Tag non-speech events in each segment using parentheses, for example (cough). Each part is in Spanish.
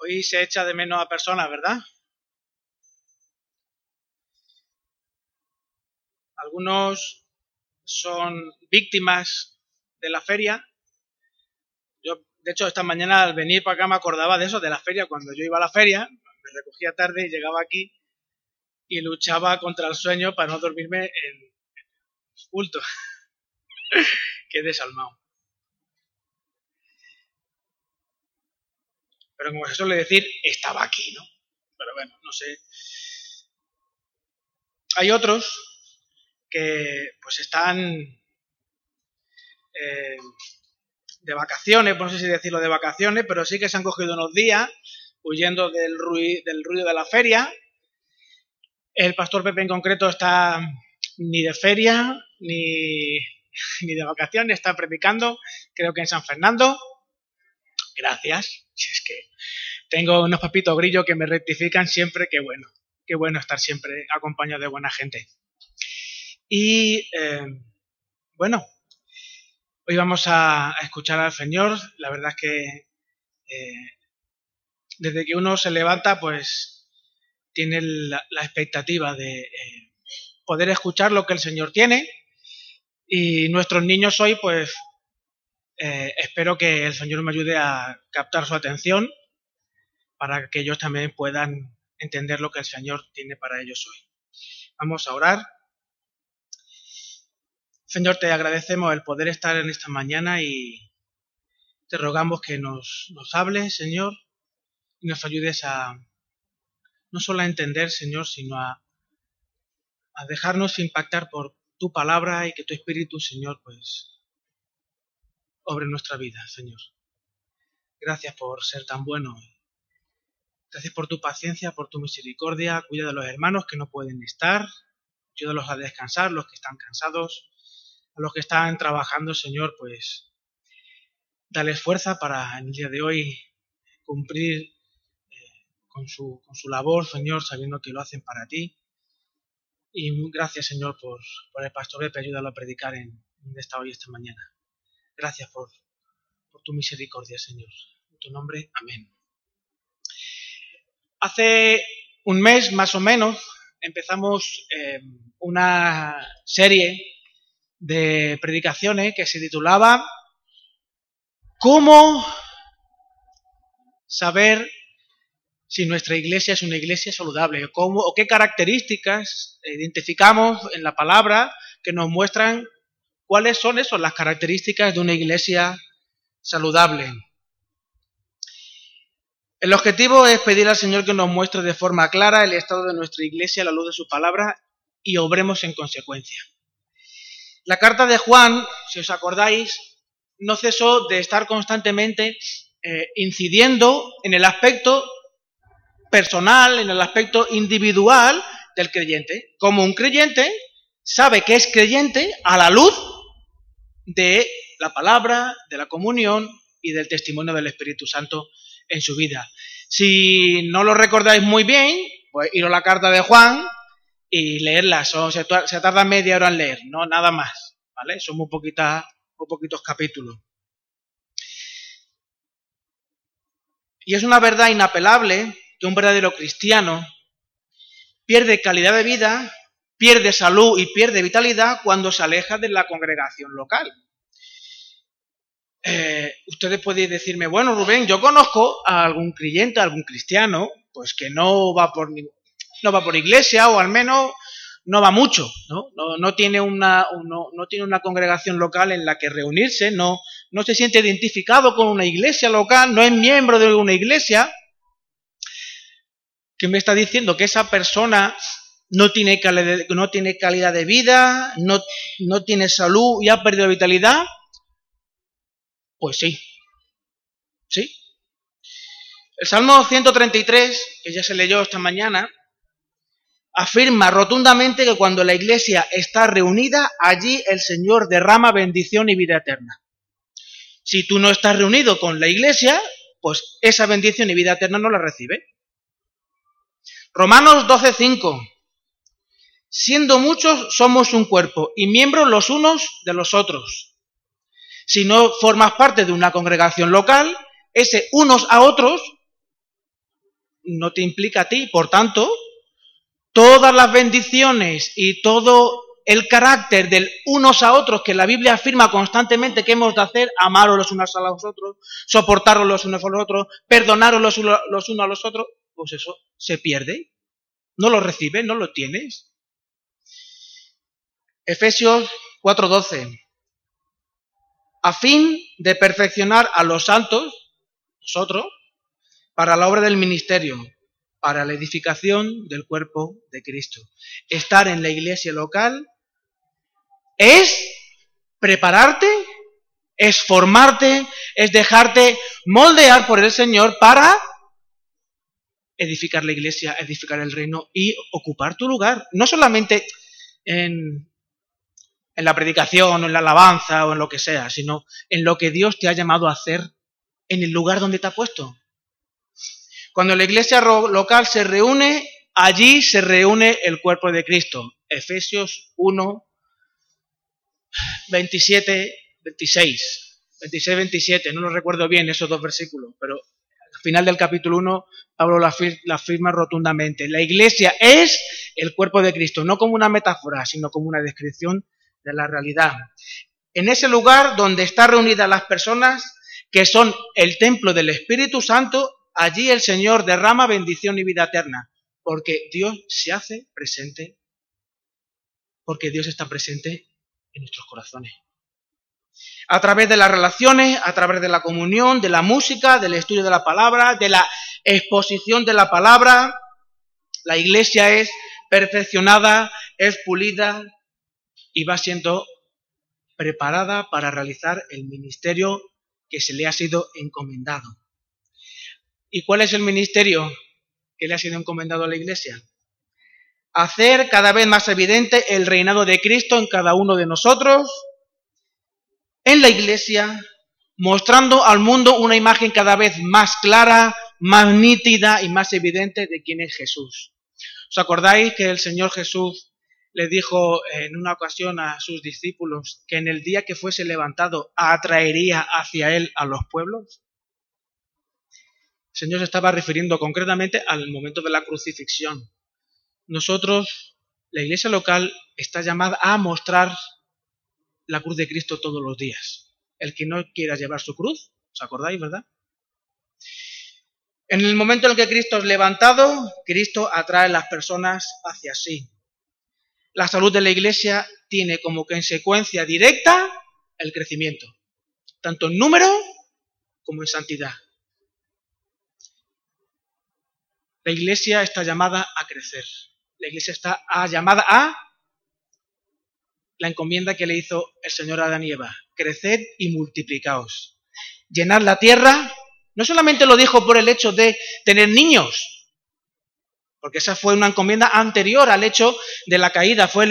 Hoy se echa de menos a personas, ¿verdad? Algunos son víctimas de la feria. Yo, de hecho, esta mañana al venir para acá me acordaba de eso, de la feria. Cuando yo iba a la feria, me recogía tarde y llegaba aquí y luchaba contra el sueño para no dormirme en el culto. (laughs) Qué desalmado. Pero como se suele decir, estaba aquí, ¿no? Pero bueno, no sé. Hay otros que pues están eh, de vacaciones, no sé si decirlo de vacaciones, pero sí que se han cogido unos días huyendo del ruido, del ruido de la feria. El pastor Pepe en concreto está ni de feria, ni, (laughs) ni de vacaciones, está predicando, creo que en San Fernando. Gracias. Es que tengo unos papitos grillos que me rectifican siempre, qué bueno, qué bueno estar siempre acompañado de buena gente. Y eh, bueno, hoy vamos a, escuchar al Señor. La verdad es que eh, desde que uno se levanta, pues tiene la, expectativa de eh, poder escuchar lo que el Señor tiene. Y nuestros niños hoy, pues eh, espero que el Señor me ayude a captar su atención para que ellos también puedan entender lo que el Señor tiene para ellos hoy. Vamos a orar. Señor, te agradecemos el poder estar en esta mañana y te rogamos que nos, nos hables, Señor, y nos ayudes a no solo a entender, Señor, sino a, a dejarnos impactar por tu palabra y que tu Espíritu, Señor, pues obre nuestra vida, Señor. Gracias por ser tan bueno. Gracias por tu paciencia, por tu misericordia. Cuida de los hermanos que no pueden estar. Ayúdalos a descansar, los que están cansados. A los que están trabajando, Señor, pues dale fuerza para en el día de hoy cumplir eh, con, su, con, su, labor, Señor, sabiendo que lo hacen para ti. Y gracias, Señor, por, por el pastor que ayúdalo a predicar en, en esta hoy, esta mañana. Gracias por, tu misericordia, Señor. En tu nombre, amén. Hace un mes más o menos empezamos eh, una serie de predicaciones que se titulaba ¿Cómo saber si nuestra iglesia es una iglesia saludable? ¿Cómo, ¿O qué características identificamos en la palabra que nos muestran ¿Cuáles son eso? Las características de una iglesia saludable. El objetivo es pedir al Señor que nos muestre de forma clara el estado de nuestra iglesia a la luz de su palabra y obremos en consecuencia. La carta de Juan, si os acordáis, no cesó de estar constantemente eh, incidiendo en el aspecto personal, en el aspecto individual del creyente. Como un creyente sabe que es creyente a la luz de la palabra, de la comunión y del testimonio del Espíritu Santo en su vida. Si no lo recordáis muy bien, pues ir a la carta de Juan y leerla. se, tarda media hora en leer, no nada más. ¿vale? Son muy, poquitas, muy poquitos capítulos. Y es una verdad inapelable que un verdadero cristiano pierde calidad de vida pierde salud y pierde vitalidad cuando se aleja de la congregación local. Eh, ustedes pueden decirme, bueno, Rubén, yo conozco a algún creyente, a algún cristiano, pues que no va por, no va por iglesia o al menos no va mucho, ¿no? No, tiene, una, no, tiene una congregación local en la que reunirse, no, no se siente identificado con una iglesia local, no es miembro de una iglesia, que me está diciendo que esa persona no tiene, calidad, no tiene calidad de vida, no, no tiene salud y ha perdido vitalidad? Pues sí. ¿Sí? El Salmo 133, que ya se leyó esta mañana, afirma rotundamente que cuando la iglesia está reunida, allí el Señor derrama bendición y vida eterna. Si tú no estás reunido con la iglesia, pues esa bendición y vida eterna no la recibe. Romanos 12:5 Siendo muchos, somos un cuerpo y miembros los unos de los otros. Si no formas parte de una congregación local, ese unos a otros no te implica a ti. Por tanto, todas las bendiciones y todo el carácter del unos a otros que la Biblia afirma constantemente que hemos de hacer, amaros los unos a los otros, soportaros los unos a los otros, perdonaros los, unos a los otros, pues eso se pierde. No lo recibes, no lo tienes. Efesios 4:12. A fin de perfeccionar a los santos, nosotros, para la obra del ministerio, para la edificación del cuerpo de Cristo. Estar en la iglesia local es prepararte, es formarte, es dejarte moldear por el Señor para edificar la iglesia, edificar el reino y ocupar tu lugar. No solamente en, en la predicación, o en la alabanza o en lo que sea, sino en lo que Dios te ha llamado a hacer en el lugar donde te ha puesto. Cuando la iglesia local se reúne, allí se reúne el cuerpo de Cristo. Efesios 1, 27, 26. 26, 27, no lo recuerdo bien esos dos versículos, pero al final del capítulo 1 Pablo la, la firma rotundamente. La iglesia es el cuerpo de Cristo, no como una metáfora, sino como una descripción de la realidad. En ese lugar donde están reunidas las personas que son el templo del Espíritu Santo, allí el Señor derrama bendición y vida eterna, porque Dios se hace presente, porque Dios está presente en nuestros corazones. A través de las relaciones, a través de la comunión, de la música, del estudio de la palabra, de la exposición de la palabra, la iglesia es perfeccionada, es pulida y va siendo preparada para realizar el ministerio que se le ha sido encomendado. ¿Y cuál es el ministerio que le ha sido encomendado a la iglesia? hacer cada vez más evidente el reinado de Cristo en cada uno de nosotros, en la iglesia, mostrando al mundo una imagen cada vez más clara, más nítida y más evidente de quién es Jesús. ¿Os acordáis que el Señor Jesús le dijo en una ocasión a sus discípulos que en el día que fuese levantado atraería hacia él a los pueblos? El Señor se estaba refiriendo concretamente al momento de la crucifixión nosotros, la iglesia local, está llamada a mostrar la cruz de Cristo todos los días. El que no quiera llevar su cruz, ¿os acordáis, verdad? En el momento en que Cristo es levantado, Cristo atrae a las personas hacia sí. La salud de la iglesia tiene como consecuencia directa el crecimiento, tanto en número como en santidad. La iglesia está llamada a crecer la iglesia está llamada a la encomienda que le hizo el Señor a Adán y Eva, creced y multiplicaos. Llenar la tierra, no solamente lo dijo por el hecho de tener niños, porque esa fue una encomienda anterior al hecho de la caída, fue,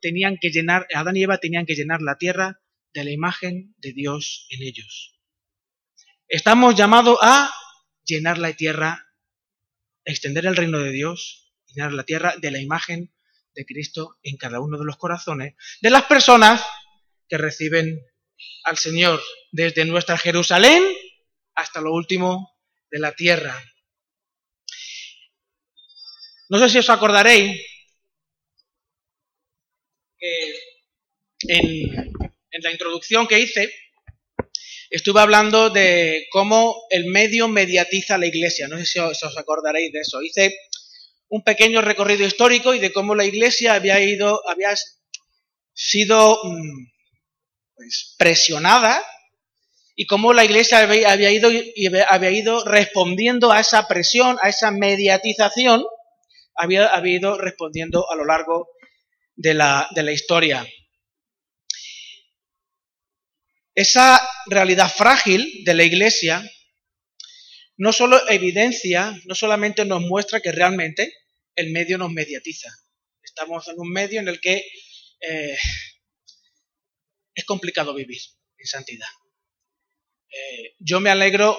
tenían que llenar, Adán y Eva tenían que llenar la tierra de la imagen de Dios en ellos. Estamos llamados a llenar la tierra, extender el reino de Dios llenar la tierra de la imagen de Cristo en cada uno de los corazones de las personas que reciben al Señor desde nuestra Jerusalén hasta lo último de la tierra. No sé si os acordaréis que en, la introducción que hice estuve hablando de cómo el medio mediatiza la iglesia. No sé si os, acordaréis de eso. Hice un pequeño recorrido histórico y de cómo la Iglesia había ido, sido mm, pues, presionada y cómo la Iglesia había, ido había ido respondiendo a esa presión, a esa mediatización, había, había ido respondiendo a lo largo de la, de la historia. Esa realidad frágil de la Iglesia no solo evidencia, no solamente nos muestra que realmente el medio nos mediatiza. Estamos en un medio en el que eh, es complicado vivir en santidad. Eh, yo me alegro,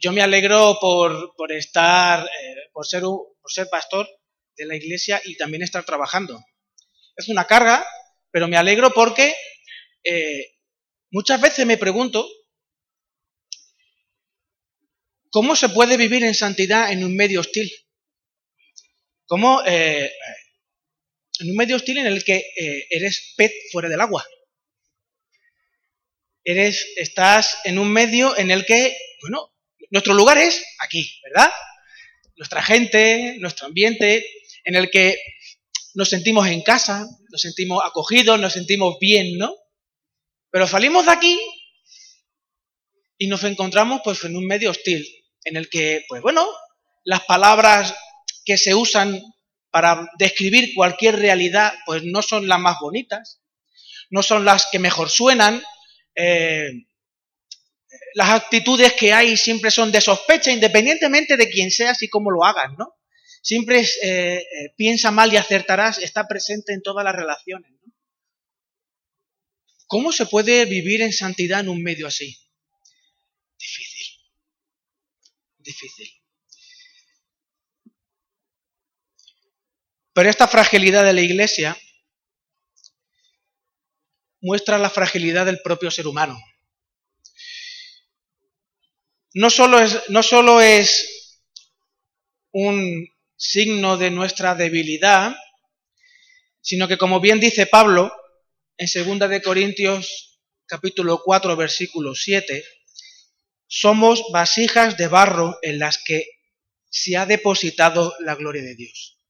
yo me alegro por, estar, eh, por, ser por ser pastor de la iglesia y también estar trabajando. Es una carga, pero me alegro porque muchas veces me pregunto ¿Cómo se puede vivir en santidad en un medio hostil? ¿Cómo eh, en un medio hostil en el que eh, eres pez fuera del agua? Eres, estás en un medio en el que, bueno, nuestro lugar es aquí, ¿verdad? Nuestra gente, nuestro ambiente, en el que nos sentimos en casa, nos sentimos acogidos, nos sentimos bien, ¿no? Pero salimos de aquí y nos encontramos pues en un medio hostil, en el que, pues bueno, las palabras que se usan para describir cualquier realidad, pues no son las más bonitas, no son las que mejor suenan, eh, las actitudes que hay siempre son de sospecha, independientemente de quién seas y cómo lo hagas, ¿no? Siempre eh, eh, piensa mal y acertarás, está presente en todas las relaciones. ¿Cómo se puede vivir en santidad en un medio así? Difícil. Difícil. Pero esta fragilidad de la iglesia muestra la fragilidad del propio ser humano. No solo es, no solo es un signo de nuestra debilidad, sino que como bien dice Pablo en 2 de Corintios capítulo 4 versículo 7, somos vasijas de barro en las que se ha depositado la gloria de Dios.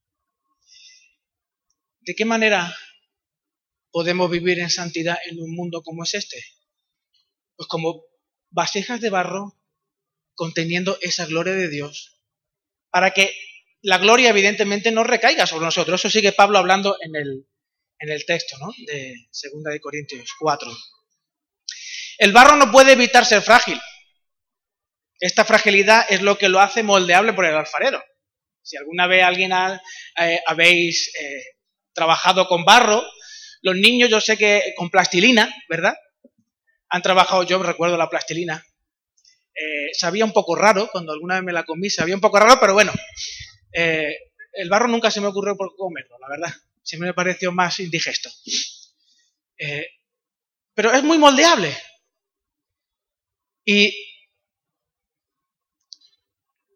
¿De qué manera podemos vivir en santidad en un mundo como es este? Pues como vasijas de barro conteniendo esa gloria de Dios, para que la gloria evidentemente no recaiga sobre nosotros. Eso sigue Pablo hablando en el, en el texto ¿no? de 2 de Corintios 4. El barro no puede evitar ser frágil. Esta fragilidad es lo que lo hace moldeable por el alfarero. Si alguna vez alguien eh, habéis eh, trabajado con barro, los niños yo sé que con plastilina, ¿verdad? Han trabajado, yo recuerdo la plastilina. Eh, sabía un poco raro, cuando alguna vez me la comí, sabía un poco raro, pero bueno, el barro nunca se me ocurrió por comerlo, la verdad. Siempre me pareció más indigesto. pero es muy moldeable. Y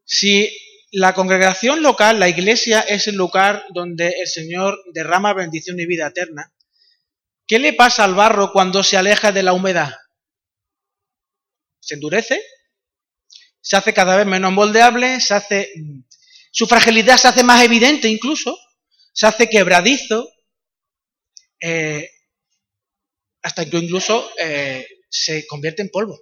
si la congregación local, la iglesia, es el lugar donde el Señor derrama bendición y vida eterna, ¿qué le pasa al barro cuando se aleja de la humedad? Se endurece, se hace cada vez menos moldeable, se hace, su fragilidad se hace más evidente incluso, se hace quebradizo, eh, hasta que incluso eh, se convierte en polvo.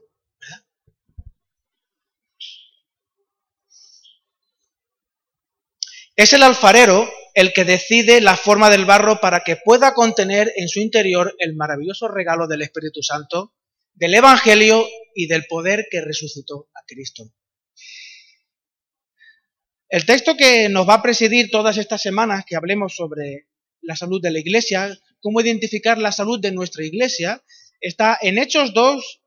Es el alfarero el que decide la forma del barro para que pueda contener en su interior el maravilloso regalo del Espíritu Santo, del Evangelio y del poder que resucitó a Cristo. El texto que nos va a presidir todas estas semanas que hablemos sobre la salud de la iglesia, cómo identificar la salud de nuestra iglesia, está en Hechos 2,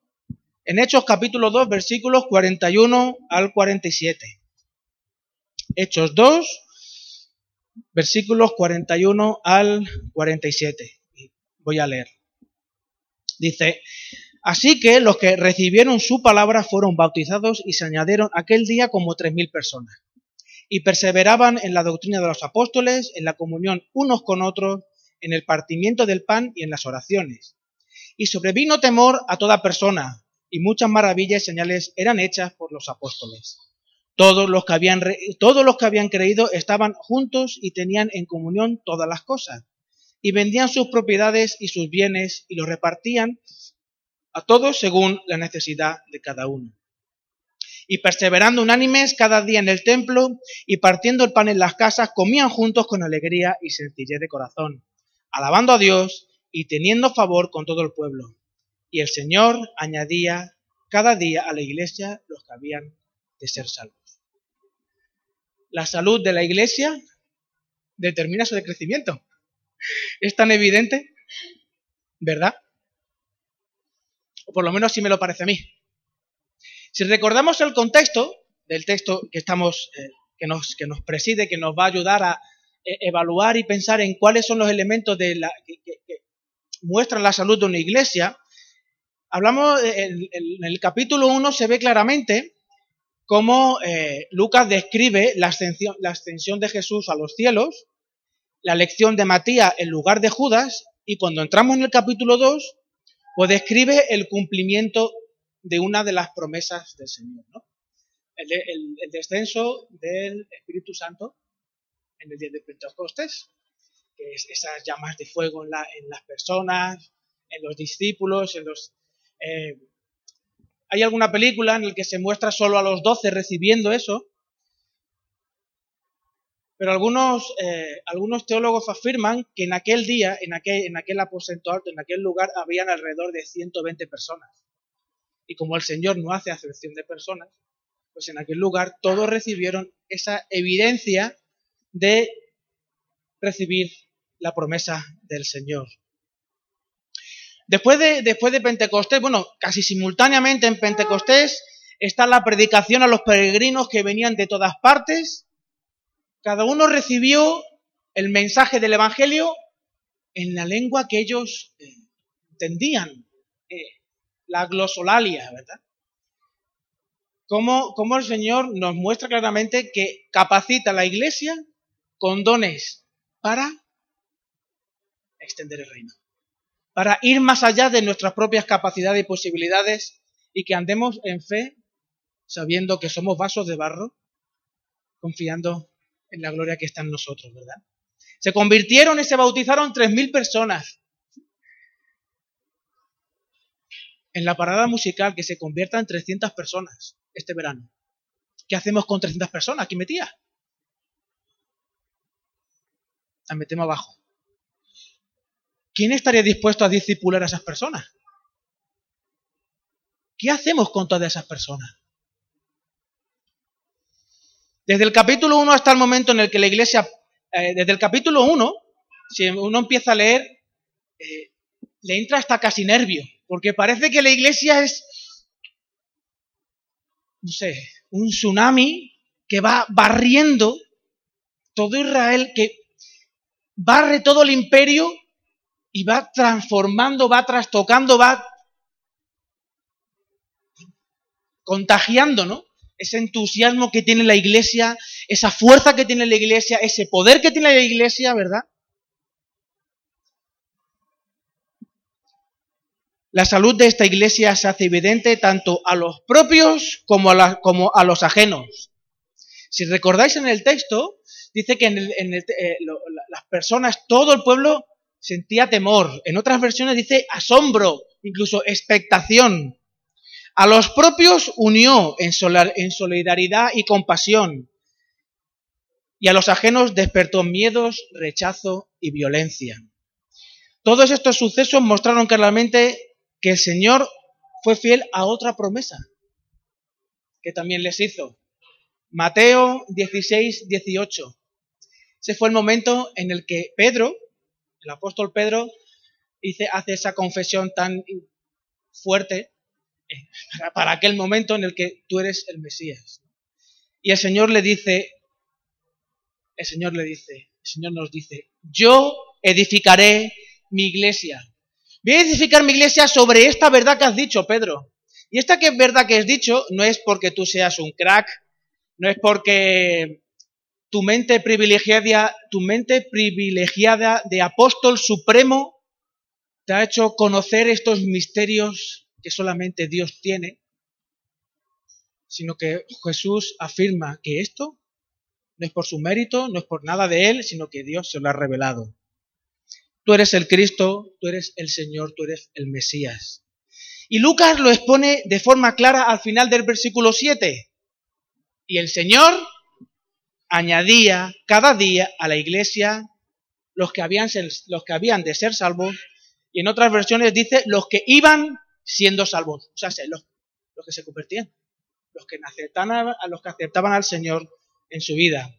en Hechos capítulo 2, versículos 41 al 47. Hechos 2, versículos 41 al 47. Voy a leer. Dice, así que los que recibieron su palabra fueron bautizados y se añadieron aquel día como tres mil personas. Y perseveraban en la doctrina de los apóstoles, en la comunión unos con otros, en el partimiento del pan y en las oraciones. Y sobrevino temor a toda persona, y muchas maravillas y señales eran hechas por los apóstoles. Todos los, que habían todos los que habían creído estaban juntos y tenían en comunión todas las cosas. Y vendían sus propiedades y sus bienes y los repartían a todos según la necesidad de cada uno. Y perseverando unánimes cada día en el templo y partiendo el pan en las casas, comían juntos con alegría y sencillez de corazón, alabando a Dios y teniendo favor con todo el pueblo. Y el Señor añadía cada día a la iglesia los que habían de ser salvos la salud de la iglesia determina su decrecimiento. Es tan evidente, ¿verdad? Por lo menos si me lo parece a mí. Si recordamos el contexto del texto que estamos, eh, que, nos, que nos preside, que nos va a ayudar a eh, evaluar y pensar en cuáles son los elementos de la, que, muestran la salud de una iglesia, hablamos, en, en el capítulo 1 se ve claramente cómo eh, Lucas describe la ascensión, la ascensión de Jesús a los cielos, la elección de Matías en lugar de Judas, y cuando entramos en el capítulo 2, pues describe el cumplimiento de una de las promesas del Señor, ¿no? el, descenso del Espíritu Santo en el día de Pentecostés, que es esas llamas de fuego en, las personas, en los discípulos, en los... Eh, hay alguna película en la que se muestra solo a los doce recibiendo eso, pero algunos, eh, algunos teólogos afirman que en aquel día, en aquel, en aquel aposento alto, en aquel lugar, habían alrededor de 120 personas. Y como el Señor no hace acepción de personas, pues en aquel lugar todos recibieron esa evidencia de recibir la promesa del Señor. Después de, después de Pentecostés, bueno, casi simultáneamente en Pentecostés está la predicación a los peregrinos que venían de todas partes. Cada uno recibió el mensaje del Evangelio en la lengua que ellos eh, entendían, eh, la glosolalia, ¿verdad? cómo, el Señor nos muestra claramente que capacita a la iglesia con dones para extender el reino, para ir más allá de nuestras propias capacidades y posibilidades y que andemos en fe sabiendo que somos vasos de barro, confiando en la gloria que está en nosotros, ¿verdad? Se convirtieron y se bautizaron 3.000 personas. En la parada musical que se conviertan 300 personas este verano. ¿Qué hacemos con 300 personas aquí metidas? Las metemos abajo. ¿Quién estaría dispuesto a discipular a esas personas? ¿Qué hacemos con todas esas personas? Desde el capítulo 1 hasta el momento en el que la iglesia, eh, desde el capítulo 1, si uno empieza a leer, eh, le entra hasta casi nervio, porque parece que la iglesia es no sé, un tsunami que va barriendo todo Israel, que barre todo el imperio y va transformando, va trastocando, va contagiando, ¿no? Ese entusiasmo que tiene la iglesia, esa fuerza que tiene la iglesia, ese poder que tiene la iglesia, ¿verdad? La salud de esta iglesia se hace evidente tanto a los propios como a, los ajenos. Si recordáis en el texto, dice que en, eh, las personas, todo el pueblo sentía temor. En otras versiones dice asombro, incluso expectación. A los propios unió en, solidaridad y compasión. Y a los ajenos despertó miedos, rechazo y violencia. Todos estos sucesos mostraron claramente que el Señor fue fiel a otra promesa que también les hizo. Mateo 16, 18. Ese fue el momento en el que Pedro, el apóstol Pedro, hace esa confesión tan fuerte (laughs) para aquel momento en el que tú eres el Mesías. Y el Señor le dice, el Señor le dice, el Señor nos dice, yo edificaré mi iglesia Voy a edificar mi iglesia sobre esta verdad que has dicho, Pedro. Y esta que verdad que has dicho no es porque tú seas un crack, no es porque tu mente privilegiada, tu mente privilegiada de apóstol supremo te ha hecho conocer estos misterios que solamente Dios tiene, sino que Jesús afirma que esto no es por su mérito, no es por nada de él, sino que Dios se lo ha revelado. Tú eres el Cristo, tú eres el Señor, tú eres el Mesías. Y Lucas lo expone de forma clara al final del versículo 7. Y el Señor añadía cada día a la iglesia los que habían, los que habían de ser salvos. Y en otras versiones dice los que iban siendo salvos. O sea, los, los que se convertían. Los que, aceptaban, a los que aceptaban al Señor en su vida.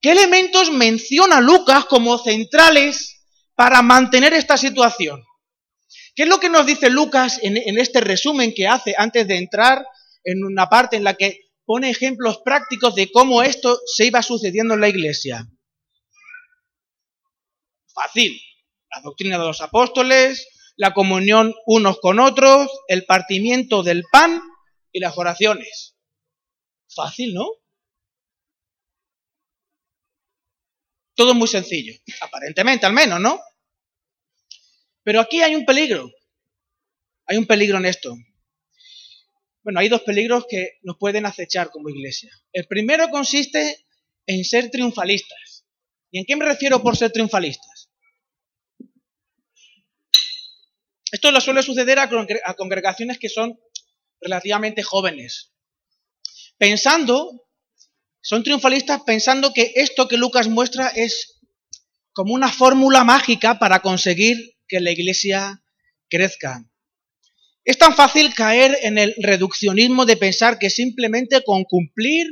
¿Qué elementos menciona Lucas como centrales para mantener esta situación. ¿Qué es lo que nos dice Lucas en, este resumen que hace antes de entrar en una parte en la que pone ejemplos prácticos de cómo esto se iba sucediendo en la iglesia? Fácil. La doctrina de los apóstoles, la comunión unos con otros, el partimiento del pan y las oraciones. Fácil, ¿no? Todo muy sencillo, aparentemente al menos, ¿no? Pero aquí hay un peligro. Hay un peligro en esto. Bueno, hay dos peligros que nos pueden acechar como iglesia. El primero consiste en ser triunfalistas. ¿Y en qué me refiero por ser triunfalistas? Esto lo suele suceder a, congregaciones que son relativamente jóvenes. Pensando, son triunfalistas pensando que esto que Lucas muestra es como una fórmula mágica para conseguir que la iglesia crezca. Es tan fácil caer en el reduccionismo de pensar que simplemente con cumplir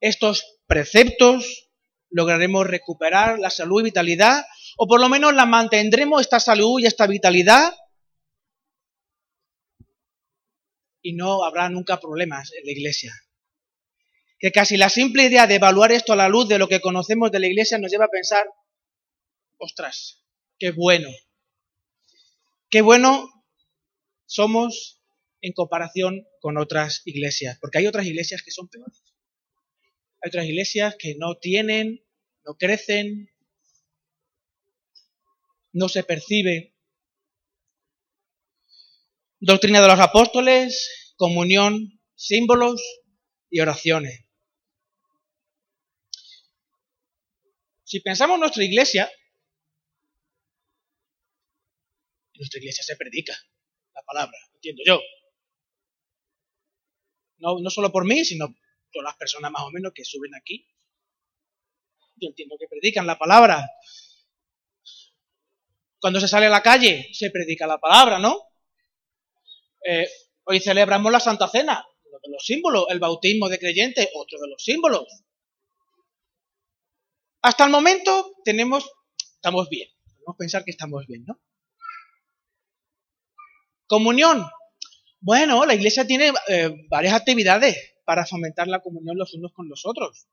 estos preceptos lograremos recuperar la salud y vitalidad, o por lo menos la mantendremos esta salud y esta vitalidad, y no habrá nunca problemas en la iglesia. Que casi la simple idea de evaluar esto a la luz de lo que conocemos de la iglesia nos lleva a pensar, ostras, qué bueno, qué bueno somos en comparación con otras iglesias, porque hay otras iglesias que son peores. Hay otras iglesias que no tienen, no crecen, no se percibe. Doctrina de los apóstoles, comunión, símbolos y oraciones. Si pensamos en nuestra iglesia, nuestra iglesia se predica la palabra, entiendo yo. No, no solo por mí, sino por las personas más o menos que suben aquí. Yo entiendo que predican la palabra. Cuando se sale a la calle, se predica la palabra, ¿no? Eh, hoy celebramos la Santa Cena, uno de los símbolos, el bautismo de creyente, otro de los símbolos. Hasta el momento tenemos, estamos bien, podemos pensar que estamos bien, ¿no? Comunión. Bueno, la iglesia tiene eh, varias actividades para fomentar la comunión los unos con los otros.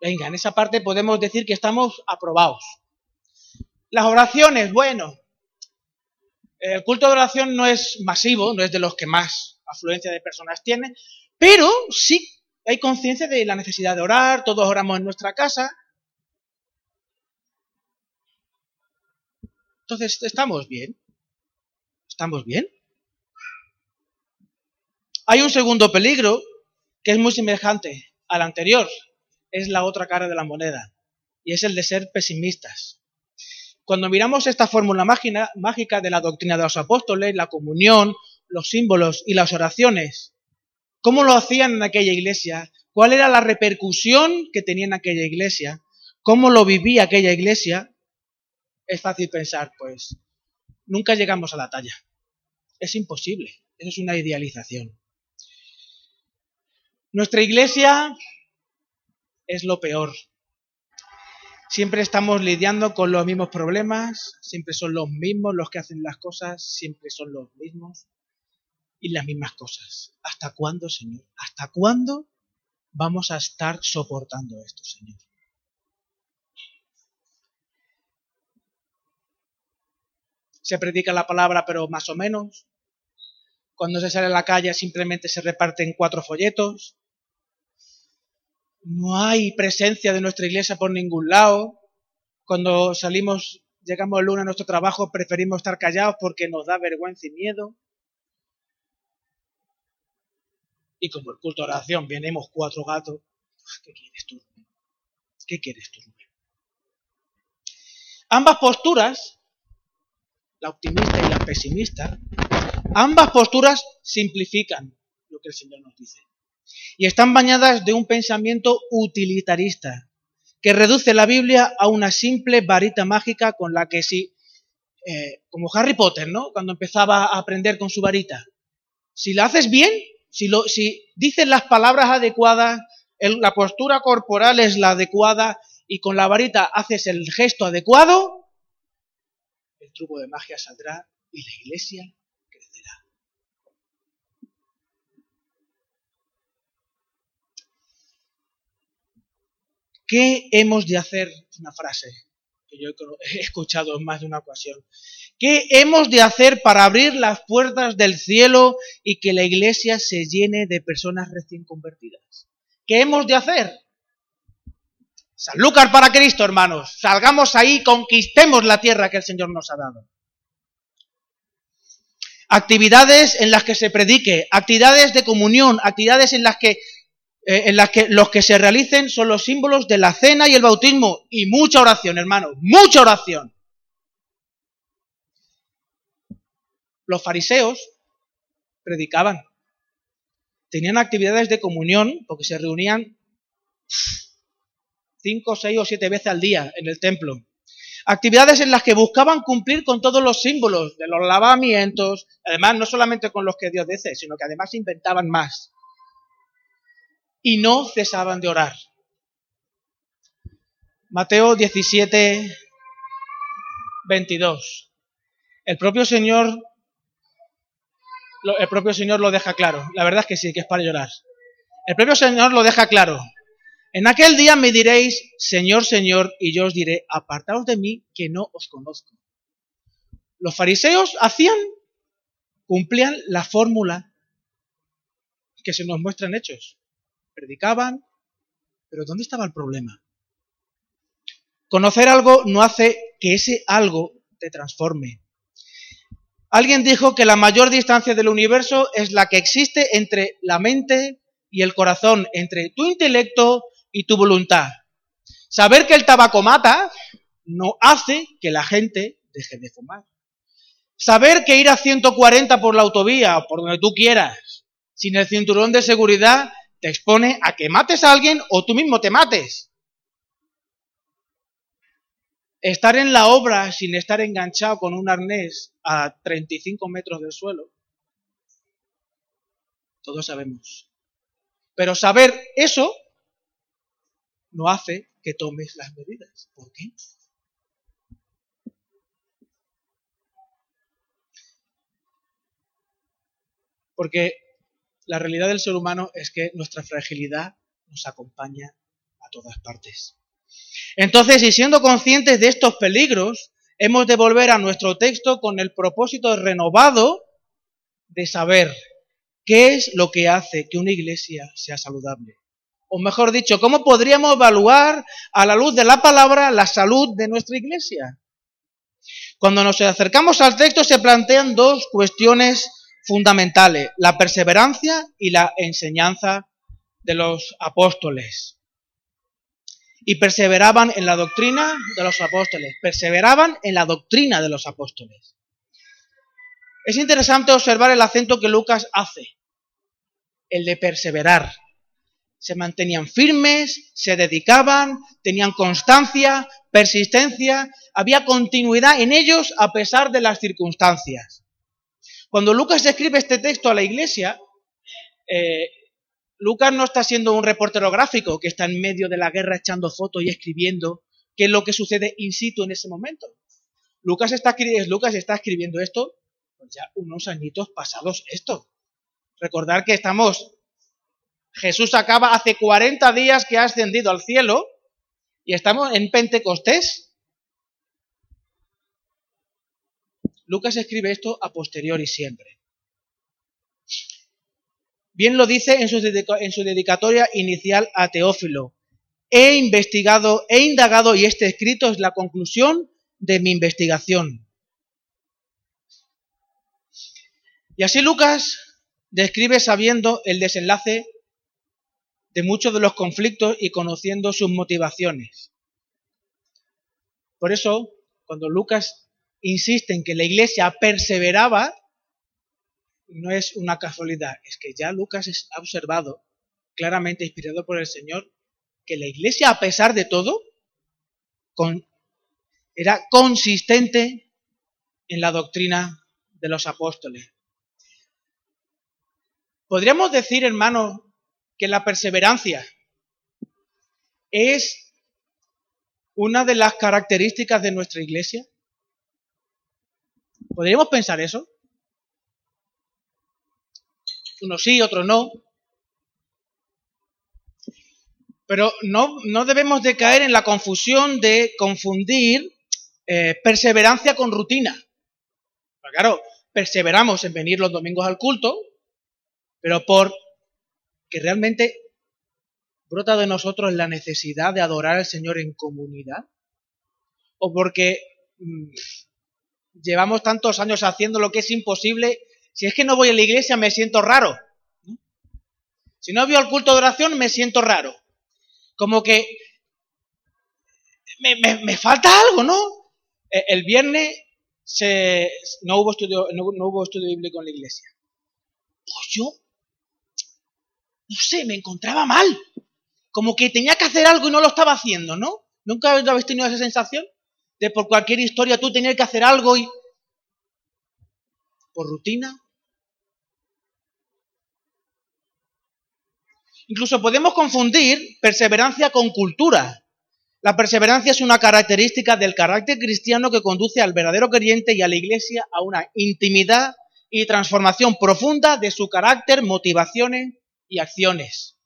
Venga, en esa parte podemos decir que estamos aprobados. Las oraciones, bueno, el culto de oración no es masivo, no es de los que más afluencia de personas tiene, pero sí hay conciencia de la necesidad de orar, todos oramos en nuestra casa. Entonces, estamos bien. ¿Estamos bien? Hay un segundo peligro que es muy semejante al anterior. Es la otra cara de la moneda. Y es el de ser pesimistas. Cuando miramos esta fórmula mágica de la doctrina de los apóstoles, la comunión, los símbolos y las oraciones, ¿cómo lo hacían en aquella iglesia? ¿Cuál era la repercusión que tenía en aquella iglesia? ¿Cómo lo vivía aquella iglesia? Es fácil pensar, pues, nunca llegamos a la talla. Es imposible. Eso es una idealización. Nuestra iglesia es lo peor. Siempre estamos lidiando con los mismos problemas, siempre son los mismos los que hacen las cosas, siempre son los mismos y las mismas cosas. ¿Hasta cuándo, Señor? ¿Hasta cuándo vamos a estar soportando esto, Señor? se predica la palabra, pero más o menos. Cuando se sale a la calle simplemente se reparten cuatro folletos. No hay presencia de nuestra iglesia por ningún lado. Cuando salimos, llegamos el lunes a nuestro trabajo, preferimos estar callados porque nos da vergüenza y miedo. Y como el culto de oración venimos cuatro gatos, ¿qué quieres tú? ¿Qué quieres tú? Ambas posturas la optimista y la pesimista, ambas posturas simplifican lo que el Señor nos dice. Y están bañadas de un pensamiento utilitarista, que reduce la Biblia a una simple varita mágica con la que si, eh, como Harry Potter, ¿no? Cuando empezaba a aprender con su varita, si la haces bien, si, lo, si dices las palabras adecuadas, la postura corporal es la adecuada y con la varita haces el gesto adecuado, el truco de magia saldrá y la iglesia ¿Qué hemos de hacer? Es una frase que yo (laughs) he escuchado en más de una ocasión. ¿Qué hemos de hacer para abrir las puertas del cielo y que la iglesia se llene de personas recién convertidas? ¿Qué hemos de hacer? Sanlúcar para Cristo, hermanos. Salgamos ahí, conquistemos la tierra que el Señor nos ha dado. Actividades en las que se predique, actividades de comunión, actividades en las que, eh, en las que los que se realicen son los símbolos de la cena y el bautismo. Y mucha oración, hermanos, mucha oración. Los fariseos predicaban. Tenían actividades de comunión porque se reunían cinco, seis o siete veces al día en el templo. Actividades en las que buscaban cumplir con todos los símbolos de los lavamientos, además no solamente con los que Dios dice, sino que además inventaban más. Y no cesaban de orar. Mateo 17, 22. El propio Señor, el propio Señor lo deja claro. La verdad es que sí, que es para llorar. El propio Señor lo deja claro. En aquel día me diréis, Señor, Señor, y yo os diré, apartaos de mí, que no os conozco. Los fariseos hacían, cumplían la fórmula que se nos muestra en hechos. Predicaban, pero ¿dónde estaba el problema? Conocer algo no hace que ese algo te transforme. Alguien dijo que la mayor distancia del universo es la que existe entre la mente y el corazón, entre tu intelecto y tu voluntad. Saber que el tabaco mata no hace que la gente deje de fumar. Saber que ir a 140 por la autovía o por donde tú quieras, sin el cinturón de seguridad, te expone a que mates a alguien o tú mismo te mates. Estar en la obra sin estar enganchado con un arnés a 35 metros del suelo, todos sabemos. Pero saber eso no hace que tomes las medidas. ¿Por qué? Porque la realidad del ser humano es que nuestra fragilidad nos acompaña a todas partes. Entonces, y siendo conscientes de estos peligros, hemos de volver a nuestro texto con el propósito renovado de saber qué es lo que hace que una iglesia sea saludable o mejor dicho, ¿cómo podríamos evaluar a la luz de la palabra la salud de nuestra iglesia? Cuando nos acercamos al texto se plantean dos cuestiones fundamentales, la perseverancia y la enseñanza de los apóstoles. Y perseveraban en la doctrina de los apóstoles, perseveraban en la doctrina de los apóstoles. Es interesante observar el acento que Lucas hace, el de perseverar se mantenían firmes, se dedicaban, tenían constancia, persistencia, había continuidad en ellos a pesar de las circunstancias. Cuando Lucas escribe este texto a la iglesia, eh, Lucas no está siendo un reportero gráfico que está en medio de la guerra echando fotos y escribiendo qué es lo que sucede in situ en ese momento. Lucas está, Lucas está escribiendo esto pues ya unos añitos pasados esto. Recordar que estamos Jesús acaba hace 40 días que ha ascendido al cielo y estamos en Pentecostés. Lucas escribe esto a posteriori siempre. Bien lo dice en su, en su dedicatoria inicial a Teófilo. He investigado, he indagado y este escrito es la conclusión de mi investigación. Y así Lucas describe sabiendo el desenlace de muchos de los conflictos y conociendo sus motivaciones. Por eso, cuando Lucas insiste en que la iglesia perseveraba, no es una casualidad, es que ya Lucas ha observado, claramente inspirado por el Señor, que la iglesia, a pesar de todo, era consistente en la doctrina de los apóstoles. Podríamos decir, hermanos, que la perseverancia es una de las características de nuestra iglesia? ¿Podríamos pensar eso? Uno sí, otro no. Pero no, no debemos de caer en la confusión de confundir eh, perseverancia con rutina. claro, perseveramos en venir los domingos al culto, pero por que realmente brota de nosotros la necesidad de adorar al Señor en comunidad? ¿O porque mm, llevamos tantos años haciendo lo que es imposible? Si es que no voy a la iglesia me siento raro. Si no voy al culto de oración me siento raro. Como que me, falta algo, ¿no? E, el viernes no, hubo estudio, no, hubo estudio bíblico en la iglesia. Pues yo, no sé, me encontraba mal. Como que tenía que hacer algo y no lo estaba haciendo, ¿no? ¿Nunca habéis tenido esa sensación? De por cualquier historia tú tenías que hacer algo y... Por rutina. Incluso podemos confundir perseverancia con cultura. La perseverancia es una característica del carácter cristiano que conduce al verdadero creyente y a la iglesia a una intimidad y transformación profunda de su carácter, motivaciones y acciones.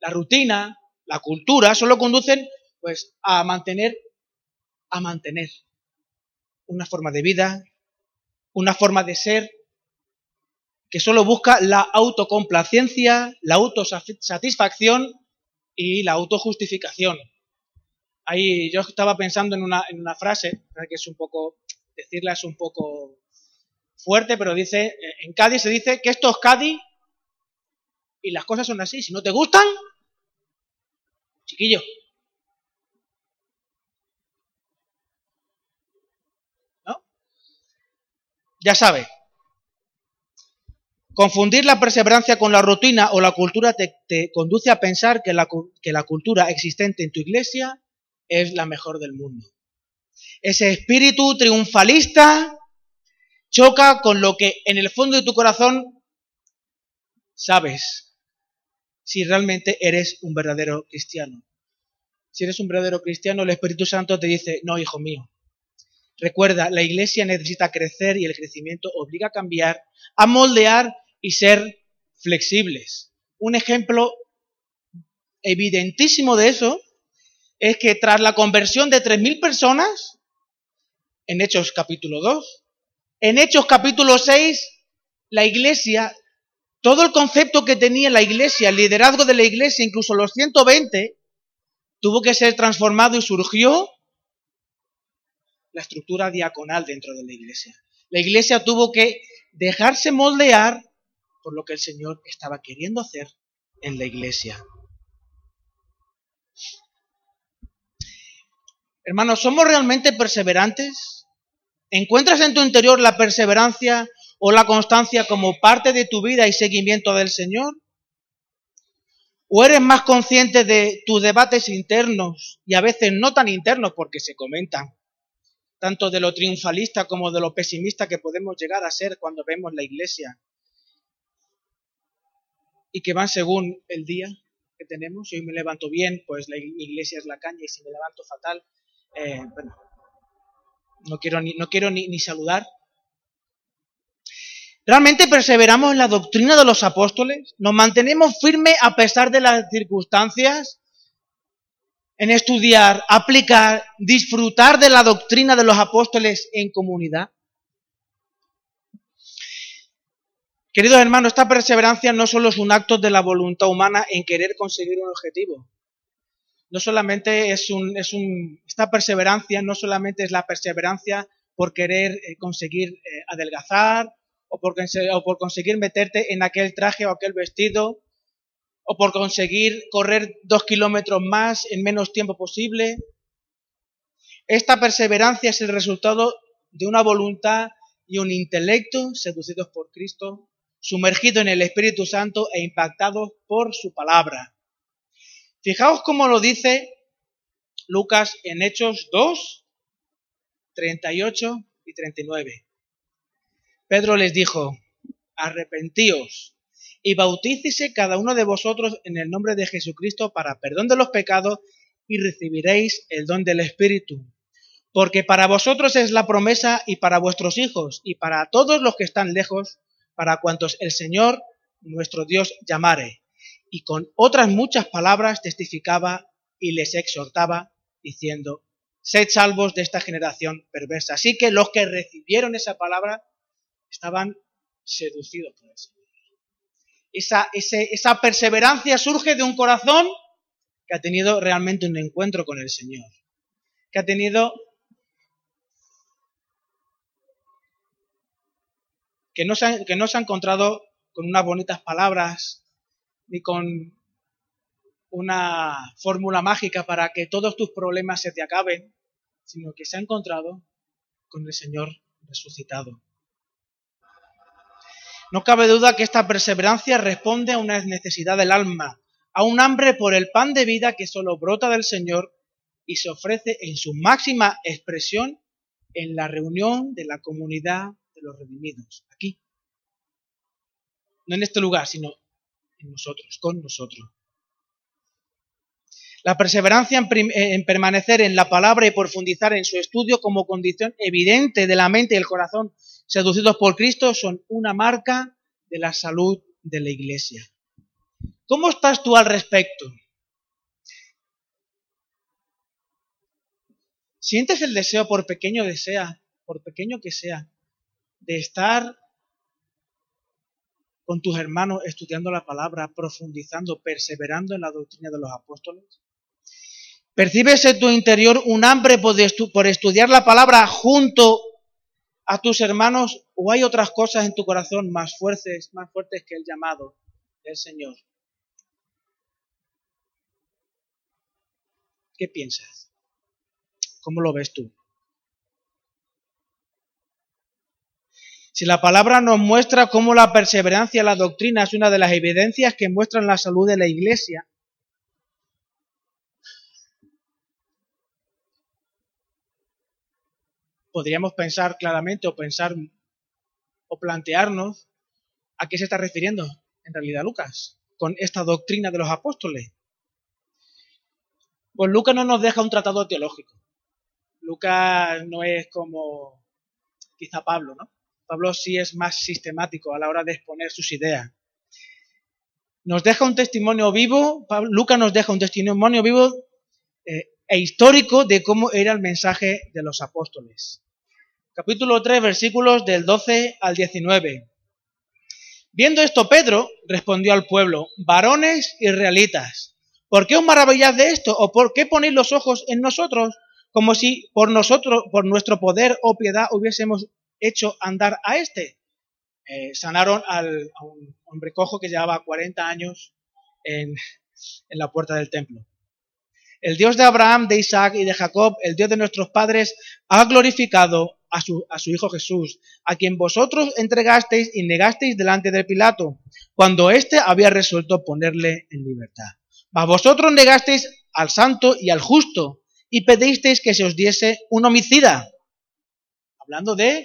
La rutina, la cultura, solo conducen pues a mantener a mantener una forma de vida, una forma de ser que solo busca la autocomplacencia, la autosatisfacción y la autojustificación. Ahí yo estaba pensando en una, en una frase, que es un poco, decirla es un poco fuerte, pero dice, en Cádiz se dice que esto es Cádiz y las cosas son así. Si no te gustan, chiquillo. Ya sabe. Confundir la perseverancia con la rutina o la cultura te, te conduce a pensar que la, que la cultura existente en tu iglesia es la mejor del mundo. Ese espíritu triunfalista choca con lo que en el fondo de tu corazón sabes si realmente eres un verdadero cristiano. Si eres un verdadero cristiano, el Espíritu Santo te dice, no, hijo mío. Recuerda, la iglesia necesita crecer y el crecimiento obliga a cambiar, a moldear y ser flexibles. Un ejemplo evidentísimo de eso es que tras la conversión de 3.000 personas, en Hechos capítulo 2, en Hechos capítulo 6, la iglesia, todo el concepto que tenía la iglesia, el liderazgo de la iglesia, incluso los 120, tuvo que ser transformado y surgió la estructura diaconal dentro de la iglesia. La iglesia tuvo que dejarse moldear por lo que el Señor estaba queriendo hacer en la iglesia. Hermanos, ¿somos realmente perseverantes? ¿Encuentras en tu interior la perseverancia o la constancia como parte de tu vida y seguimiento del Señor? ¿O eres más consciente de tus debates internos y a veces no tan internos porque se comentan, tanto de lo triunfalista como de lo pesimista que podemos llegar a ser cuando vemos la iglesia y que van según el día que tenemos? Hoy me levanto bien, pues la iglesia es la caña y si me levanto fatal, eh, bueno, no quiero, ni, no quiero ni, ni saludar. ¿Realmente perseveramos en la doctrina de los apóstoles? ¿Nos mantenemos firmes a pesar de las circunstancias? En estudiar, aplicar, disfrutar de la doctrina de los apóstoles en comunidad. Queridos hermanos, esta perseverancia no solo es un acto de la voluntad humana en querer conseguir un objetivo, no solamente es un, es un, esta perseverancia no solamente es la perseverancia por querer eh, conseguir eh, adelgazar o por, o por conseguir meterte en aquel traje o aquel vestido o por conseguir correr dos kilómetros más en menos tiempo posible. Esta perseverancia es el resultado de una voluntad y un intelecto seducidos por Cristo, sumergido en el Espíritu Santo e impactados por su palabra. Fijaos cómo lo dice Lucas en Hechos 2, 38 y 39. Pedro les dijo, arrepentíos y bautícese cada uno de vosotros en el nombre de Jesucristo para perdón de los pecados y recibiréis el don del Espíritu. Porque para vosotros es la promesa y para vuestros hijos y para todos los que están lejos, para cuantos el Señor nuestro Dios llamare y con otras muchas palabras testificaba y les exhortaba diciendo, sed salvos de esta generación perversa. Así que los que recibieron esa palabra estaban seducidos por el Señor. Esa, esa perseverancia surge de un corazón que ha tenido realmente un encuentro con el Señor, que ha tenido que no se que no se ha encontrado con unas bonitas palabras ni con una fórmula mágica para que todos tus problemas se te acaben, sino que se ha encontrado con el Señor resucitado. No cabe duda que esta perseverancia responde a una necesidad del alma, a un hambre por el pan de vida que solo brota del Señor y se ofrece en su máxima expresión en la reunión de la comunidad de los redimidos, aquí. No en este lugar, sino en nosotros, con nosotros. La perseverancia en, permanecer en la palabra y profundizar en su estudio como condición evidente de la mente y el corazón seducidos por Cristo son una marca de la salud de la iglesia. ¿Cómo estás tú al respecto? ¿Sientes el deseo, por pequeño desea, por pequeño que sea, de estar con tus hermanos estudiando la palabra, profundizando, perseverando en la doctrina de los apóstoles? ¿Percibes en tu interior un hambre por, estudiar la palabra junto a tus hermanos o hay otras cosas en tu corazón más fuertes, más fuertes que el llamado del Señor? ¿Qué piensas? ¿Cómo lo ves tú? Si la palabra nos muestra cómo la perseverancia en la doctrina es una de las evidencias que muestran la salud de la iglesia, podríamos pensar claramente o pensar o plantearnos a qué se está refiriendo en realidad Lucas con esta doctrina de los apóstoles. Pues Lucas no nos deja un tratado teológico. Lucas no es como quizá Pablo, ¿no? Pablo sí es más sistemático a la hora de exponer sus ideas. Nos deja un testimonio vivo, Lucas nos deja un testimonio vivo eh, e histórico de cómo era el mensaje de los apóstoles capítulo 3, versículos del 12 al 19. Viendo esto, Pedro respondió al pueblo, varones israelitas, ¿por qué os maravilláis de esto? ¿O por qué ponéis los ojos en nosotros como si por nosotros, por nuestro poder o piedad, hubiésemos hecho andar a este? Eh, sanaron al, a un hombre cojo que llevaba 40 años en, en la puerta del templo. El Dios de Abraham, de Isaac y de Jacob, el Dios de nuestros padres, ha glorificado a su, Hijo Jesús, a quien vosotros entregasteis y negasteis delante de Pilato, cuando éste había resuelto ponerle en libertad. Mas vosotros negasteis al santo y al justo, y pedisteis que se os diese un homicida. Hablando de...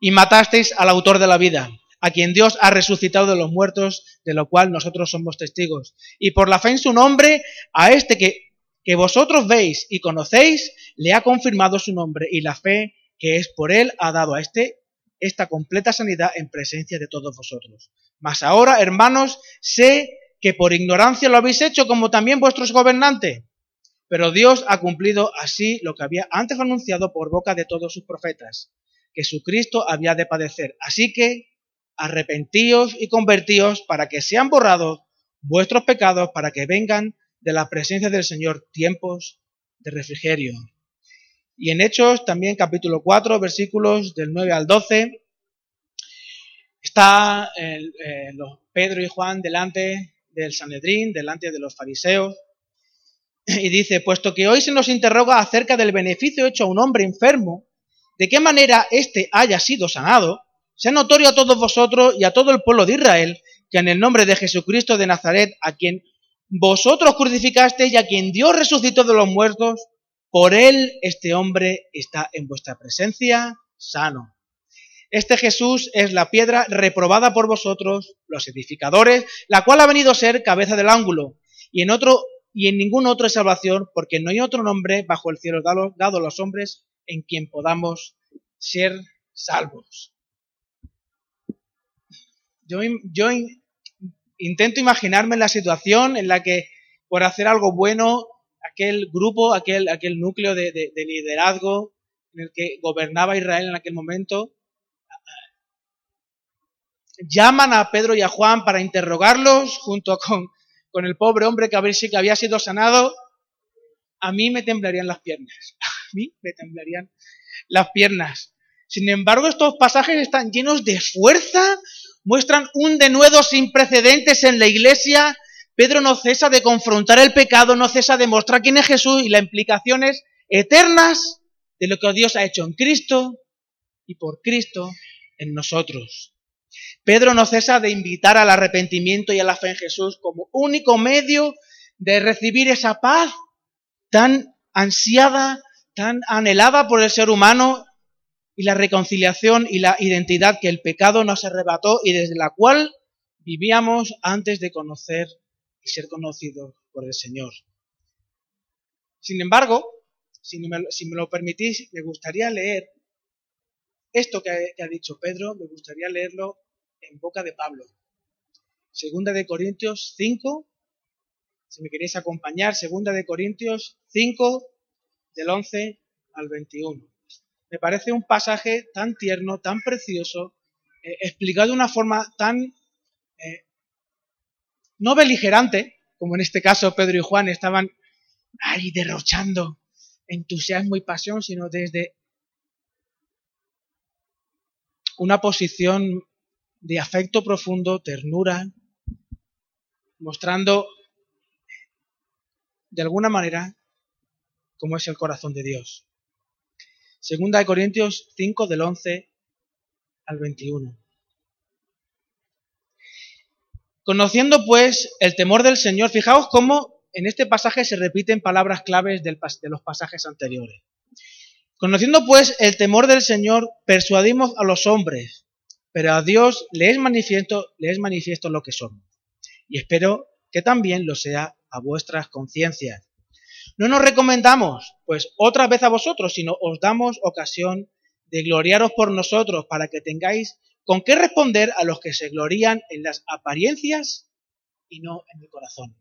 Y matasteis al autor de la vida, a quien Dios ha resucitado de los muertos, de lo cual nosotros somos testigos. Y por la fe en su nombre, a este que que vosotros veis y conocéis, le ha confirmado su nombre y la fe que es por él ha dado a este esta completa sanidad en presencia de todos vosotros. Mas ahora, hermanos, sé que por ignorancia lo habéis hecho como también vuestros gobernantes. Pero Dios ha cumplido así lo que había antes anunciado por boca de todos sus profetas, que su Cristo había de padecer. Así que arrepentíos y convertíos para que sean borrados vuestros pecados, para que vengan de la presencia del Señor tiempos de refrigerio. Y en Hechos, también capítulo 4, versículos del 9 al 12, está eh, Pedro y Juan delante del Sanedrín, delante de los fariseos, y dice, puesto que hoy se nos interroga acerca del beneficio hecho a un hombre enfermo, de qué manera éste haya sido sanado, sea notorio a todos vosotros y a todo el pueblo de Israel que en el nombre de Jesucristo de Nazaret, a quien vosotros crucificasteis y a quien Dios resucitó de los muertos, por él este hombre está en vuestra presencia sano. Este Jesús es la piedra reprobada por vosotros, los edificadores, la cual ha venido a ser cabeza del ángulo, y en otro y en ningún otro salvación, porque no hay otro nombre bajo el cielo dado, a los hombres en quien podamos ser salvos. Intento imaginarme la situación en la que por hacer algo bueno, aquel grupo, aquel, núcleo de, de liderazgo en el que gobernaba Israel en aquel momento, llaman a Pedro y a Juan para interrogarlos junto con, el pobre hombre que había sido sanado, a mí me temblarían las piernas. (laughs) A mí me temblarían las piernas. Sin embargo, estos pasajes están llenos de fuerza, muestran un denuedo sin precedentes en la iglesia. Pedro no cesa de confrontar el pecado, no cesa de mostrar quién es Jesús y las implicaciones eternas de lo que Dios ha hecho en Cristo y por Cristo en nosotros. Pedro no cesa de invitar al arrepentimiento y a la fe en Jesús como único medio de recibir esa paz tan ansiada, tan anhelada por el ser humano y la reconciliación y la identidad que el pecado nos arrebató y desde la cual vivíamos antes de conocer y ser conocidos por el Señor. Sin embargo, si me, lo permitís, me gustaría leer esto que ha, dicho Pedro, me gustaría leerlo en boca de Pablo. Segunda de Corintios 5, si me queréis acompañar, Segunda de Corintios 5, del 11 al 21. Me parece un pasaje tan tierno, tan precioso, eh, explicado de una forma tan eh, no beligerante, como en este caso Pedro y Juan estaban ahí derrochando entusiasmo y pasión, sino desde una posición de afecto profundo, ternura, mostrando de alguna manera cómo es el corazón de Dios. Segunda de Corintios 5 del 11 al 21. Conociendo pues el temor del Señor, fijaos cómo en este pasaje se repiten palabras claves de los pasajes anteriores. Conociendo pues el temor del Señor, persuadimos a los hombres, pero a Dios le es manifiesto, le es manifiesto lo que somos. Y espero que también lo sea a vuestras conciencias. No nos recomendamos, pues, otra vez a vosotros, sino os damos ocasión de gloriaros por nosotros para que tengáis con qué responder a los que se glorían en las apariencias y no en el corazón.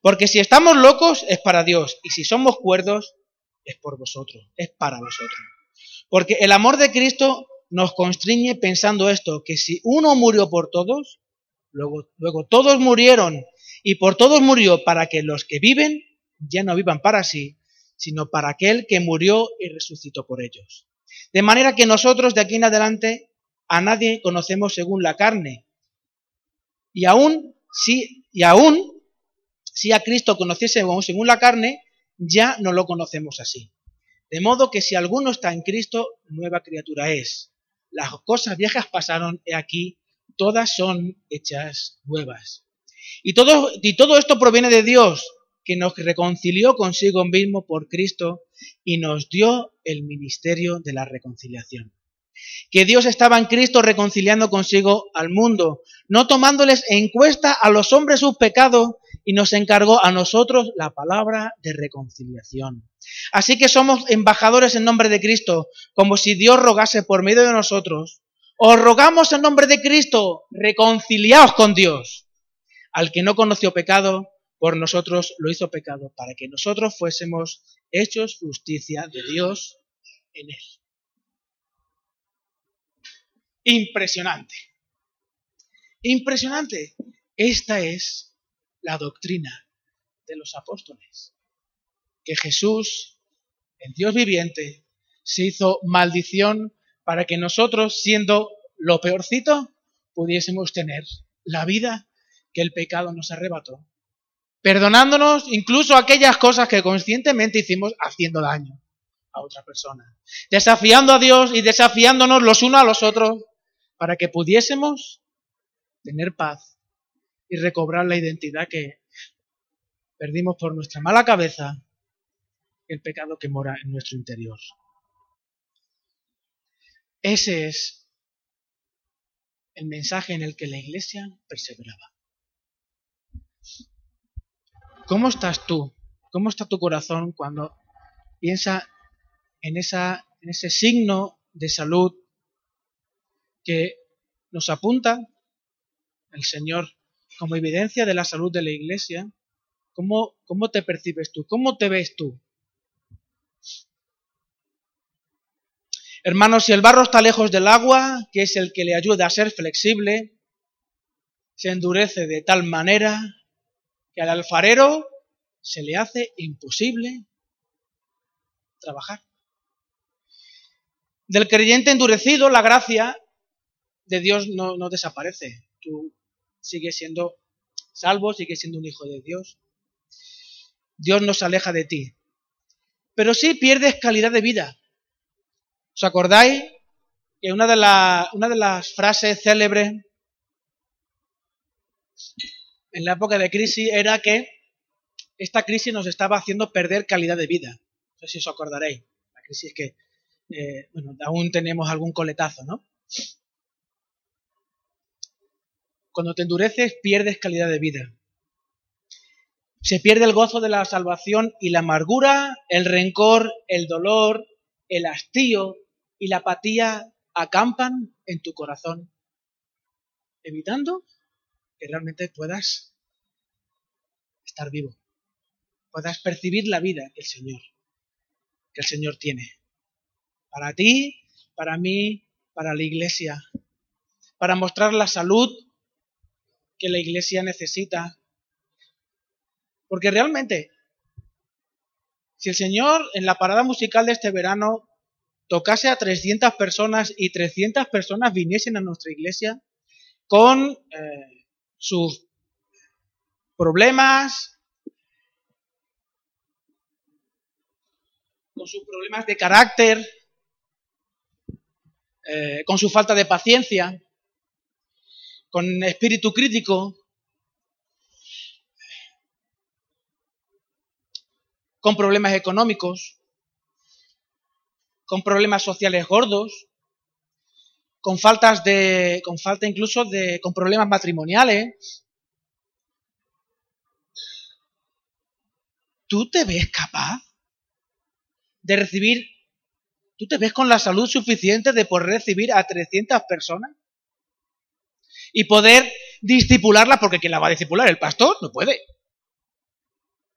Porque si estamos locos es para Dios y si somos cuerdos es por vosotros, es para vosotros. Porque el amor de Cristo nos constriñe pensando esto, que si uno murió por todos, luego, luego todos murieron y por todos murió para que los que viven ya no vivan para sí, sino para aquel que murió y resucitó por ellos. De manera que nosotros de aquí en adelante a nadie conocemos según la carne. Y aún, si, y aún, si a Cristo conociésemos según la carne, ya no lo conocemos así. De modo que si alguno está en Cristo, nueva criatura es. Las cosas viejas pasaron, he aquí, todas son hechas nuevas. Y todo, y todo esto proviene de Dios, que nos reconcilió consigo mismo por Cristo y nos dio el ministerio de la reconciliación. Que Dios estaba en Cristo reconciliando consigo al mundo, no tomándoles en cuenta a los hombres sus pecados, y nos encargó a nosotros la palabra de reconciliación. Así que somos embajadores en nombre de Cristo, como si Dios rogase por medio de nosotros. Os rogamos en nombre de Cristo, reconciliaos con Dios. Al que no conoció pecado, por nosotros lo hizo pecado, para que nosotros fuésemos hechos justicia de Dios en él. Impresionante. Impresionante. Esta es la doctrina de los apóstoles. Que Jesús, el Dios viviente, se hizo maldición para que nosotros, siendo lo peorcito, pudiésemos tener la vida que el pecado nos arrebató. Perdonándonos incluso aquellas cosas que conscientemente hicimos haciendo daño a otra persona. Desafiando a Dios y desafiándonos los unos a los otros para que pudiésemos tener paz y recobrar la identidad que perdimos por nuestra mala cabeza el pecado que mora en nuestro interior. Ese es el mensaje en el que la iglesia perseveraba. ¿Cómo estás tú? ¿Cómo está tu corazón cuando piensa en, ese signo de salud que nos apunta el Señor como evidencia de la salud de la iglesia, ¿cómo, cómo te percibes tú? ¿Cómo te ves tú? Hermanos, si el barro está lejos del agua, que es el que le ayuda a ser flexible, se endurece de tal manera que al alfarero se le hace imposible trabajar. Del creyente endurecido, la gracia de Dios no, desaparece. Tú sigues siendo salvo, sigues siendo un hijo de Dios. Dios no se aleja de ti. Pero sí pierdes calidad de vida. ¿Os acordáis que una de, una de las frases célebres en la época de crisis era que esta crisis nos estaba haciendo perder calidad de vida? No sé si os acordaréis. La crisis que, eh, bueno, aún tenemos algún coletazo, ¿no? Cuando te endureces, pierdes calidad de vida. Se pierde el gozo de la salvación y la amargura, el rencor, el dolor, el hastío y la apatía acampan en tu corazón, evitando que realmente puedas estar vivo, puedas percibir la vida que el Señor, que el Señor tiene. Para ti, para mí, para la iglesia, para mostrar la salud que la iglesia necesita. Porque realmente, si el Señor en la parada musical de este verano tocase a 300 personas y 300 personas viniesen a nuestra iglesia con eh, sus problemas, con sus problemas de carácter, eh, con su falta de paciencia, con espíritu crítico, con problemas económicos, con problemas sociales gordos, con faltas de, con falta incluso de, con problemas matrimoniales. ¿Tú te ves capaz de recibir, tú te ves con la salud suficiente de poder recibir a 300 personas? y poder discipularla, porque ¿quién la va a discipular? ¿El pastor? No puede.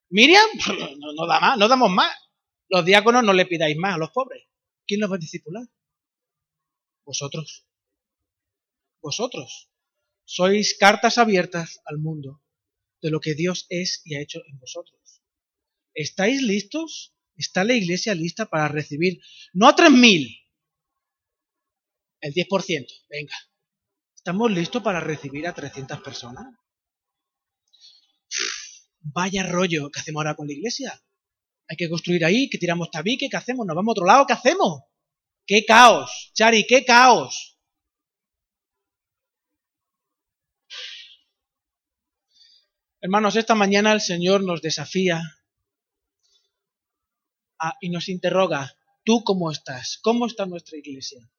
Miriam, (laughs) no, da más, no damos más. Los diáconos no le pidáis más a los pobres. ¿Quién los va a discipular? Vosotros. Vosotros. Sois cartas abiertas al mundo de lo que Dios es y ha hecho en vosotros. ¿Estáis listos? ¿Está la iglesia lista para recibir no a 3.000? El 10%. Venga, ¿Estamos listos para recibir a 300 personas? Vaya rollo que hacemos ahora con la iglesia. Hay que construir ahí, que tiramos tabique, ¿qué hacemos? ¿Nos vamos a otro lado? ¿Qué hacemos? ¡Qué caos! Chari, qué caos. Hermanos, esta mañana el Señor nos desafía y nos interroga, ¿tú cómo estás? ¿Cómo está nuestra iglesia?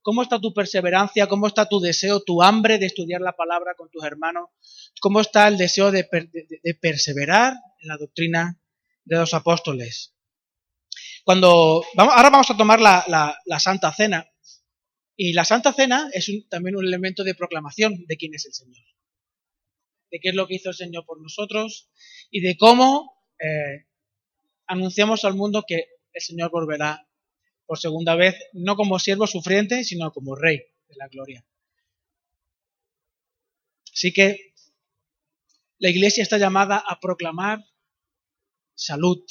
¿Cómo está tu perseverancia? ¿Cómo está tu deseo, tu hambre de estudiar la palabra con tus hermanos? ¿Cómo está el deseo de, perseverar en la doctrina de los apóstoles? Cuando vamos, ahora vamos a tomar la, Santa Cena. Y la Santa Cena es también un elemento de proclamación de quién es el Señor. De qué es lo que hizo el Señor por nosotros y de cómo eh, anunciamos al mundo que el Señor volverá por segunda vez, no como siervo sufriente, sino como rey de la gloria. Así que la iglesia está llamada a proclamar salud,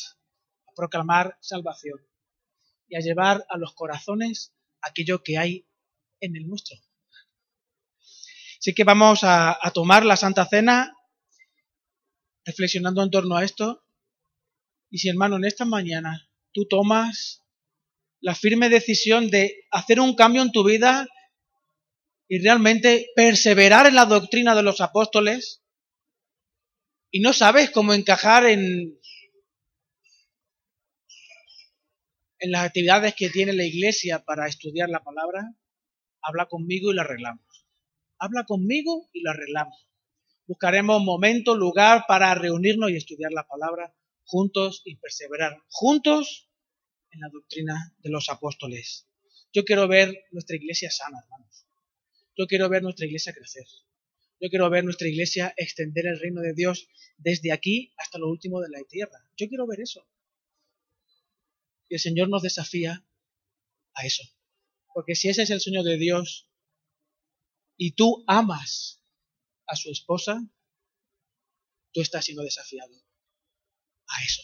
proclamar salvación y a llevar a los corazones aquello que hay en el nuestro. Así que vamos a, tomar la Santa Cena reflexionando en torno a esto. Y si hermano, en esta mañana tú tomas la firme decisión de hacer un cambio en tu vida y realmente perseverar en la doctrina de los apóstoles y no sabes cómo encajar en, en las actividades que tiene la iglesia para estudiar la palabra, habla conmigo y lo arreglamos. Habla conmigo y lo arreglamos. Buscaremos momento, lugar para reunirnos y estudiar la palabra juntos y perseverar juntos en la doctrina de los apóstoles. Yo quiero ver nuestra iglesia sana, hermanos. Yo quiero ver nuestra iglesia crecer. Yo quiero ver nuestra iglesia extender el reino de Dios desde aquí hasta lo último de la tierra. Yo quiero ver eso. Y el Señor nos desafía a eso. Porque si ese es el sueño de Dios y tú amas a su esposa, tú estás siendo desafiado a eso.